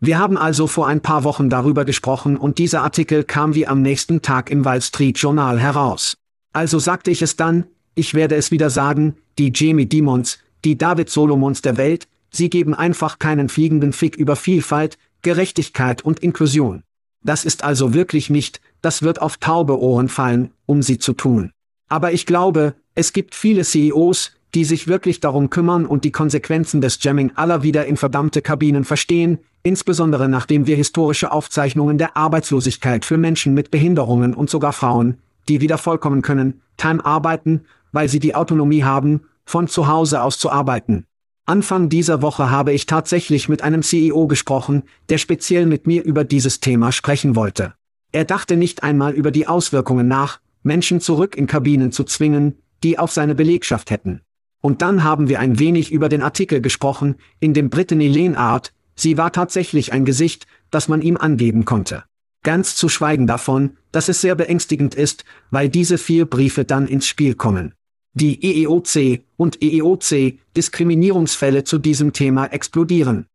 Wir haben also vor ein paar Wochen darüber gesprochen und dieser Artikel kam wie am nächsten Tag im Wall Street Journal heraus. Also sagte ich es dann, ich werde es wieder sagen, die Jamie Dimons, die David Solomons der Welt, sie geben einfach keinen fliegenden Fick über Vielfalt, Gerechtigkeit und Inklusion. Das ist also wirklich nicht, das wird auf taube Ohren fallen, um sie zu tun. Aber ich glaube, es gibt viele CEOs, die sich wirklich darum kümmern und die Konsequenzen des Jamming aller wieder in verdammte Kabinen verstehen, insbesondere nachdem wir historische Aufzeichnungen der Arbeitslosigkeit für Menschen mit Behinderungen und sogar Frauen, die wieder vollkommen können, Time arbeiten, weil sie die Autonomie haben, von zu Hause aus zu arbeiten. Anfang dieser Woche habe ich tatsächlich mit einem CEO gesprochen, der speziell mit mir über dieses Thema sprechen wollte. Er dachte nicht einmal über die Auswirkungen nach, Menschen zurück in Kabinen zu zwingen, die auf seine Belegschaft hätten. Und dann haben wir ein wenig über den Artikel gesprochen, in dem Brittany Lehnart, sie war tatsächlich ein Gesicht, das man ihm angeben konnte. Ganz zu schweigen davon, dass es sehr beängstigend ist, weil diese vier Briefe dann ins Spiel kommen. Die EEOC und EEOC Diskriminierungsfälle zu diesem Thema explodieren.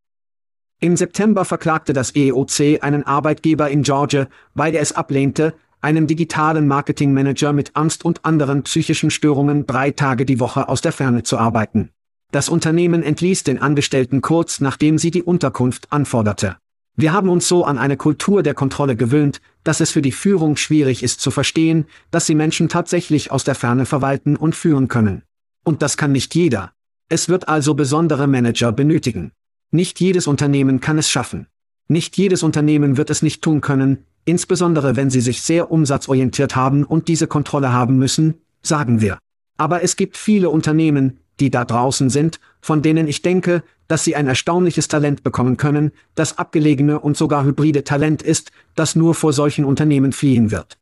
Im September verklagte das EEOC einen Arbeitgeber in Georgia, weil er es ablehnte, einem digitalen Marketingmanager mit Angst und anderen psychischen Störungen drei Tage die Woche aus der Ferne zu arbeiten. Das Unternehmen entließ den Angestellten kurz nachdem sie die Unterkunft anforderte. Wir haben uns so an eine Kultur der Kontrolle gewöhnt, dass es für die Führung schwierig ist zu verstehen, dass sie Menschen tatsächlich aus der Ferne verwalten und führen können. Und das kann nicht jeder. Es wird also besondere Manager benötigen. Nicht jedes Unternehmen kann es schaffen. Nicht jedes Unternehmen wird es nicht tun können, insbesondere wenn sie sich sehr umsatzorientiert haben und diese Kontrolle haben müssen, sagen wir. Aber es gibt viele Unternehmen, die da draußen sind, von denen ich denke, dass sie ein erstaunliches Talent bekommen können, das abgelegene und sogar hybride Talent ist, das nur vor solchen Unternehmen fliehen wird.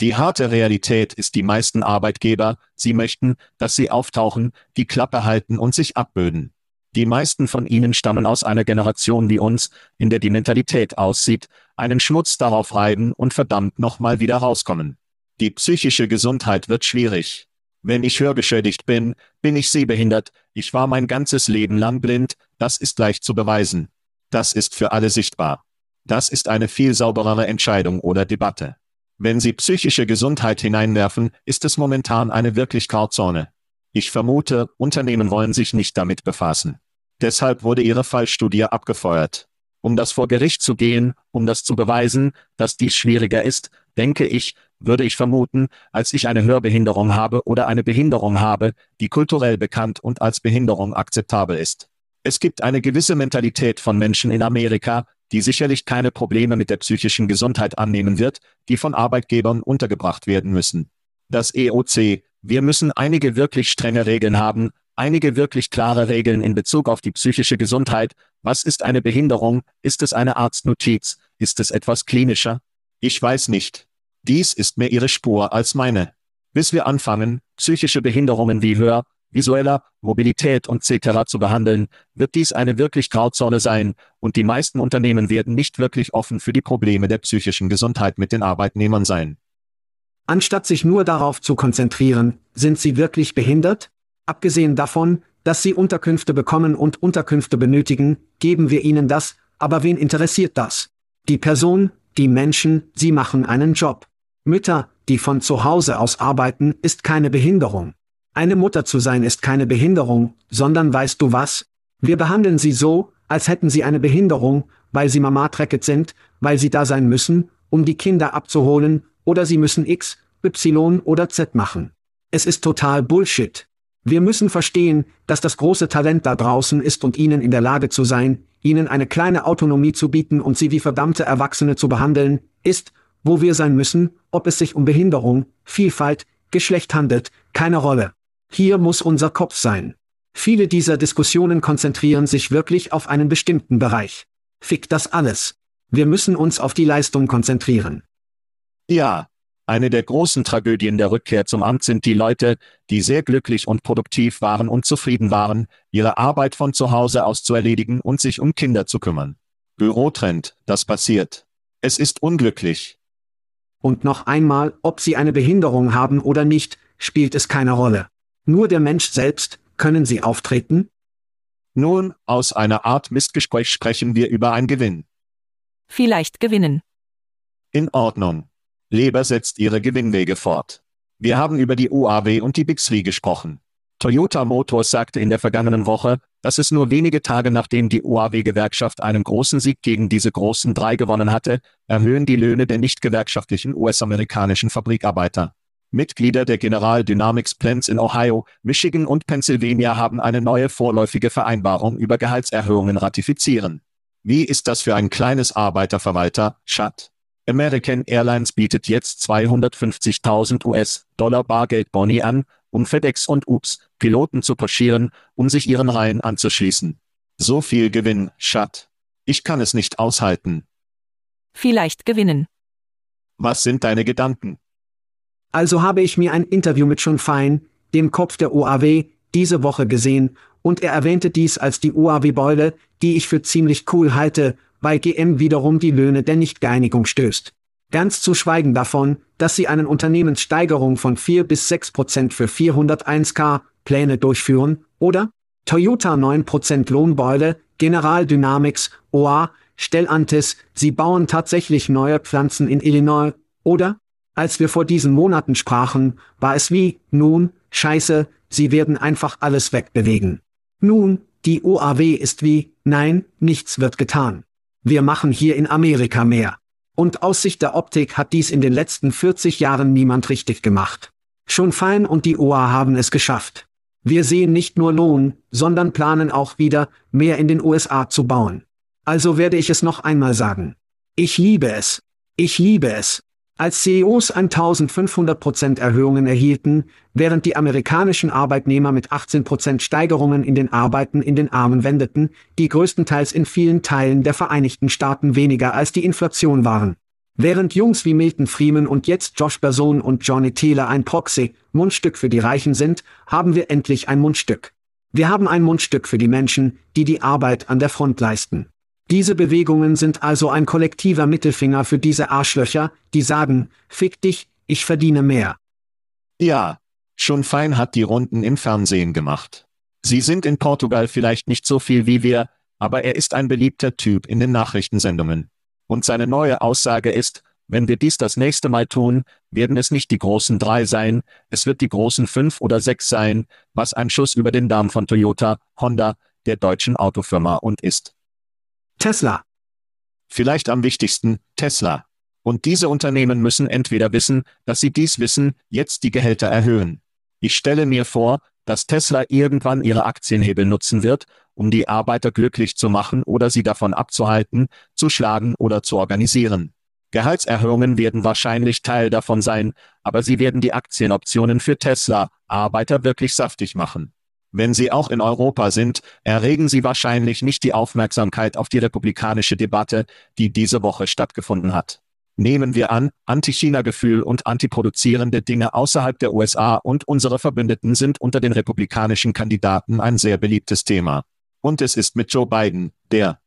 Die harte Realität ist die meisten Arbeitgeber, sie möchten, dass sie auftauchen, die Klappe halten und sich abböden. Die meisten von ihnen stammen aus einer Generation wie uns, in der die Mentalität aussieht, einen Schmutz darauf reiben und verdammt nochmal wieder rauskommen. Die psychische Gesundheit wird schwierig. Wenn ich hörgeschädigt bin, bin ich sehbehindert, ich war mein ganzes Leben lang blind, das ist leicht zu beweisen. Das ist für alle sichtbar. Das ist eine viel sauberere Entscheidung oder Debatte. Wenn Sie psychische Gesundheit hineinwerfen, ist es momentan eine wirklich Grauzone. Ich vermute, Unternehmen wollen sich nicht damit befassen. Deshalb wurde ihre Fallstudie abgefeuert. Um das vor Gericht zu gehen, um das zu beweisen, dass dies schwieriger ist, denke ich, würde ich vermuten, als ich eine Hörbehinderung habe oder eine Behinderung habe, die kulturell bekannt und als Behinderung akzeptabel ist. Es gibt eine gewisse Mentalität von Menschen in Amerika, die sicherlich keine Probleme mit der psychischen Gesundheit annehmen wird, die von Arbeitgebern untergebracht werden müssen. Das EOC, wir müssen einige wirklich strenge Regeln haben, einige wirklich klare Regeln in Bezug auf die psychische Gesundheit. Was ist eine Behinderung? Ist es eine Arztnotiz? Ist es etwas klinischer? Ich weiß nicht. Dies ist mehr ihre Spur als meine. Bis wir anfangen, psychische Behinderungen wie Hör, visueller, Mobilität und etc. zu behandeln, wird dies eine wirklich Grauzone sein, und die meisten Unternehmen werden nicht wirklich offen für die Probleme der psychischen Gesundheit mit den Arbeitnehmern sein. Anstatt sich nur darauf zu konzentrieren, sind sie wirklich behindert? Abgesehen davon, dass sie Unterkünfte bekommen und Unterkünfte benötigen, geben wir ihnen das, aber wen interessiert das? Die Person, die Menschen, sie machen einen Job. Mütter, die von zu Hause aus arbeiten, ist keine Behinderung. Eine Mutter zu sein ist keine Behinderung, sondern weißt du was? Wir behandeln sie so, als hätten sie eine Behinderung, weil sie Mama Tracket sind, weil sie da sein müssen, um die Kinder abzuholen, oder sie müssen X, Y oder Z machen. Es ist total Bullshit. Wir müssen verstehen, dass das große Talent da draußen ist und ihnen in der Lage zu sein, ihnen eine kleine Autonomie zu bieten und sie wie verdammte Erwachsene zu behandeln, ist, wo wir sein müssen, ob es sich um Behinderung, Vielfalt, Geschlecht handelt, keine Rolle. Hier muss unser Kopf sein. Viele dieser Diskussionen konzentrieren sich wirklich auf einen bestimmten Bereich. Fick das alles. Wir müssen uns auf die Leistung konzentrieren. Ja, eine der großen Tragödien der Rückkehr zum Amt sind die Leute, die sehr glücklich und produktiv waren und zufrieden waren, ihre Arbeit von zu Hause aus zu erledigen und sich um Kinder zu kümmern. Bürotrend, das passiert. Es ist unglücklich. Und noch einmal, ob sie eine Behinderung haben oder nicht, spielt es keine Rolle. Nur der Mensch selbst, können sie auftreten? Nun, aus einer Art Mistgespräch sprechen wir über einen Gewinn. Vielleicht gewinnen. In Ordnung. Leber setzt ihre Gewinnwege fort. Wir haben über die UAW und die Bixby gesprochen. Toyota Motors sagte in der vergangenen Woche, dass es nur wenige Tage nachdem die UAW-Gewerkschaft einen großen Sieg gegen diese großen drei gewonnen hatte, erhöhen die Löhne der nicht gewerkschaftlichen US-amerikanischen Fabrikarbeiter. Mitglieder der General Dynamics Plants in Ohio, Michigan und Pennsylvania haben eine neue vorläufige Vereinbarung über Gehaltserhöhungen ratifizieren. Wie ist das für ein kleines Arbeiterverwalter, Schat? American Airlines bietet jetzt 250.000 US-Dollar Bargeldboni an, um FedEx und UPS, Piloten zu pochieren, um sich ihren Reihen anzuschließen. So viel Gewinn, Schat. Ich kann es nicht aushalten. Vielleicht gewinnen. Was sind deine Gedanken? Also habe ich mir ein Interview mit Sean Fein, dem Kopf der OAW, diese Woche gesehen, und er erwähnte dies als die OAW-Beule, die ich für ziemlich cool halte, weil GM wiederum die Löhne der Nichtgeeinigung stößt. Ganz zu schweigen davon, dass sie eine Unternehmenssteigerung von 4 bis 6 Prozent für 401k Pläne durchführen, oder? Toyota 9 Prozent Lohnbeule, General Dynamics, OA, Stellantis, sie bauen tatsächlich neue Pflanzen in Illinois, oder? Als wir vor diesen Monaten sprachen, war es wie, nun, scheiße, sie werden einfach alles wegbewegen. Nun, die OAW ist wie, nein, nichts wird getan. Wir machen hier in Amerika mehr. Und aus Sicht der Optik hat dies in den letzten 40 Jahren niemand richtig gemacht. Schon Fein und die OA haben es geschafft. Wir sehen nicht nur Lohn, sondern planen auch wieder, mehr in den USA zu bauen. Also werde ich es noch einmal sagen. Ich liebe es. Ich liebe es. Als CEOs 1500% Erhöhungen erhielten, während die amerikanischen Arbeitnehmer mit 18% Steigerungen in den Arbeiten in den Armen wendeten, die größtenteils in vielen Teilen der Vereinigten Staaten weniger als die Inflation waren. Während Jungs wie Milton Freeman und jetzt Josh Person und Johnny Taylor ein Proxy, Mundstück für die Reichen sind, haben wir endlich ein Mundstück. Wir haben ein Mundstück für die Menschen, die die Arbeit an der Front leisten. Diese Bewegungen sind also ein kollektiver Mittelfinger für diese Arschlöcher, die sagen, fick dich, ich verdiene mehr. Ja, schon fein hat die Runden im Fernsehen gemacht. Sie sind in Portugal vielleicht nicht so viel wie wir, aber er ist ein beliebter Typ in den Nachrichtensendungen. Und seine neue Aussage ist, wenn wir dies das nächste Mal tun, werden es nicht die großen drei sein, es wird die großen fünf oder sechs sein, was ein Schuss über den Darm von Toyota, Honda, der deutschen Autofirma und ist. Tesla. Vielleicht am wichtigsten, Tesla. Und diese Unternehmen müssen entweder wissen, dass sie dies wissen, jetzt die Gehälter erhöhen. Ich stelle mir vor, dass Tesla irgendwann ihre Aktienhebel nutzen wird, um die Arbeiter glücklich zu machen oder sie davon abzuhalten, zu schlagen oder zu organisieren. Gehaltserhöhungen werden wahrscheinlich Teil davon sein, aber sie werden die Aktienoptionen für Tesla, Arbeiter wirklich saftig machen. Wenn Sie auch in Europa sind, erregen Sie wahrscheinlich nicht die Aufmerksamkeit auf die republikanische Debatte, die diese Woche stattgefunden hat. Nehmen wir an, Anti-China-Gefühl und antiproduzierende Dinge außerhalb der USA und unsere Verbündeten sind unter den republikanischen Kandidaten ein sehr beliebtes Thema. Und es ist mit Joe Biden, der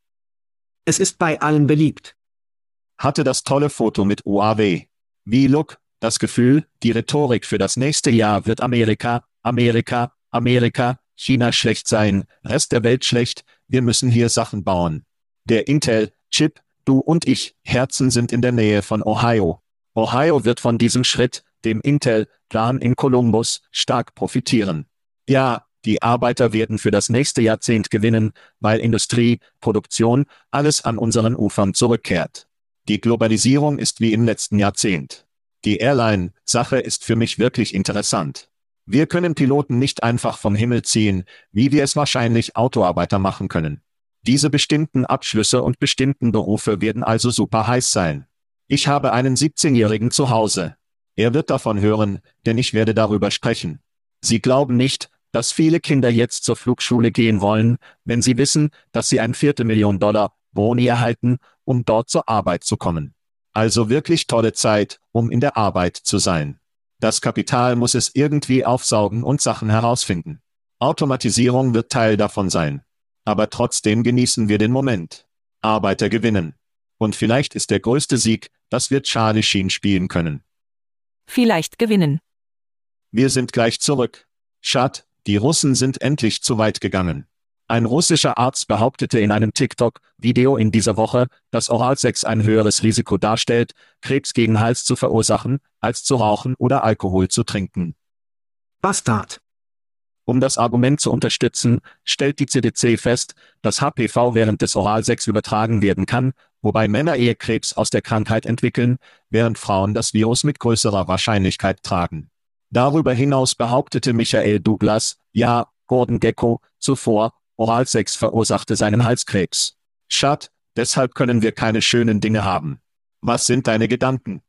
Es ist bei allen beliebt. hatte das tolle Foto mit UAW. Wie Look, das Gefühl, die Rhetorik für das nächste Jahr wird Amerika, Amerika, Amerika, China schlecht sein, Rest der Welt schlecht, wir müssen hier Sachen bauen. Der Intel-Chip, du und ich, Herzen sind in der Nähe von Ohio. Ohio wird von diesem Schritt, dem Intel-Plan in Columbus, stark profitieren. Ja, die Arbeiter werden für das nächste Jahrzehnt gewinnen, weil Industrie, Produktion, alles an unseren Ufern zurückkehrt. Die Globalisierung ist wie im letzten Jahrzehnt. Die Airline-Sache ist für mich wirklich interessant. Wir können Piloten nicht einfach vom Himmel ziehen, wie wir es wahrscheinlich Autoarbeiter machen können. Diese bestimmten Abschlüsse und bestimmten Berufe werden also super heiß sein. Ich habe einen 17-Jährigen zu Hause. Er wird davon hören, denn ich werde darüber sprechen. Sie glauben nicht, dass viele Kinder jetzt zur Flugschule gehen wollen, wenn sie wissen, dass sie ein Viertel Million Dollar Boni erhalten, um dort zur Arbeit zu kommen. Also wirklich tolle Zeit, um in der Arbeit zu sein. Das Kapital muss es irgendwie aufsaugen und Sachen herausfinden. Automatisierung wird Teil davon sein. Aber trotzdem genießen wir den Moment. Arbeiter gewinnen. Und vielleicht ist der größte Sieg, dass wir Charlie Sheen spielen können. Vielleicht gewinnen. Wir sind gleich zurück. Schad, die Russen sind endlich zu weit gegangen. Ein russischer Arzt behauptete in einem TikTok-Video in dieser Woche, dass Oralsex ein höheres Risiko darstellt, Krebs gegen Hals zu verursachen, als zu rauchen oder Alkohol zu trinken. Bastard. Um das Argument zu unterstützen, stellt die CDC fest, dass HPV während des Oralsex übertragen werden kann, wobei Männer Ehekrebs aus der Krankheit entwickeln, während Frauen das Virus mit größerer Wahrscheinlichkeit tragen. Darüber hinaus behauptete Michael Douglas, ja, Gordon Gecko, zuvor, Oralsex verursachte seinen Halskrebs. Schad, deshalb können wir keine schönen Dinge haben. Was sind deine Gedanken?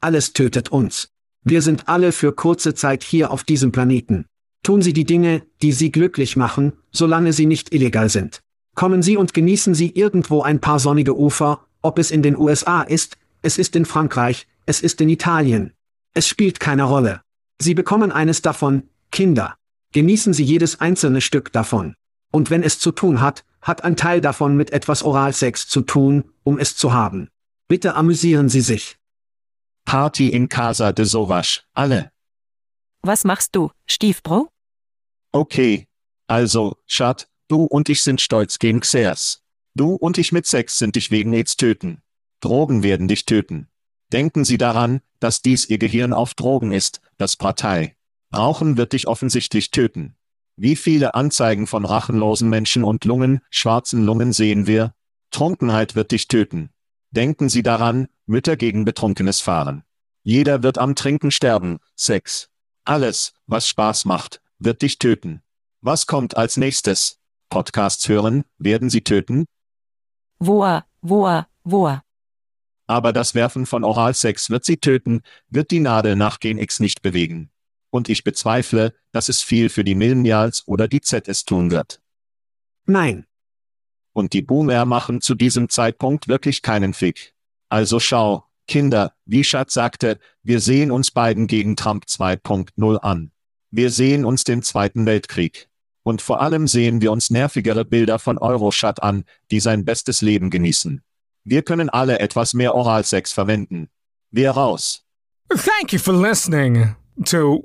Alles tötet uns. Wir sind alle für kurze Zeit hier auf diesem Planeten. Tun Sie die Dinge, die Sie glücklich machen, solange sie nicht illegal sind. Kommen Sie und genießen Sie irgendwo ein paar sonnige Ufer, ob es in den USA ist, es ist in Frankreich, es ist in Italien. Es spielt keine Rolle. Sie bekommen eines davon, Kinder. Genießen Sie jedes einzelne Stück davon. Und wenn es zu tun hat, hat ein Teil davon mit etwas Oralsex zu tun, um es zu haben. Bitte amüsieren Sie sich. Party in Casa de Sowasch, alle. Was machst du, Stiefbro? Okay. Also, Schat, du und ich sind stolz gegen Xers. Du und ich mit Sex sind dich wegen AIDS töten. Drogen werden dich töten. Denken Sie daran, dass dies Ihr Gehirn auf Drogen ist, das Partei. Rauchen wird dich offensichtlich töten. Wie viele Anzeigen von rachenlosen Menschen und Lungen, schwarzen Lungen sehen wir? Trunkenheit wird dich töten. Denken Sie daran, Mütter gegen betrunkenes Fahren. Jeder wird am Trinken sterben, Sex. Alles, was Spaß macht, wird dich töten. Was kommt als nächstes? Podcasts hören, werden sie töten? Woa, woa, woa. Aber das Werfen von Oralsex wird sie töten, wird die Nadel nach Gen X nicht bewegen. Und ich bezweifle, dass es viel für die Millennials oder die ZS tun wird. Nein. Und die Boomer machen zu diesem Zeitpunkt wirklich keinen Fick. Also schau, Kinder, wie Schatz sagte, wir sehen uns beiden gegen Trump 2.0 an. Wir sehen uns den Zweiten Weltkrieg. Und vor allem sehen wir uns nervigere Bilder von Euroshat an, die sein bestes Leben genießen. Wir können alle etwas mehr Oralsex verwenden. Wir raus. Thank you for listening to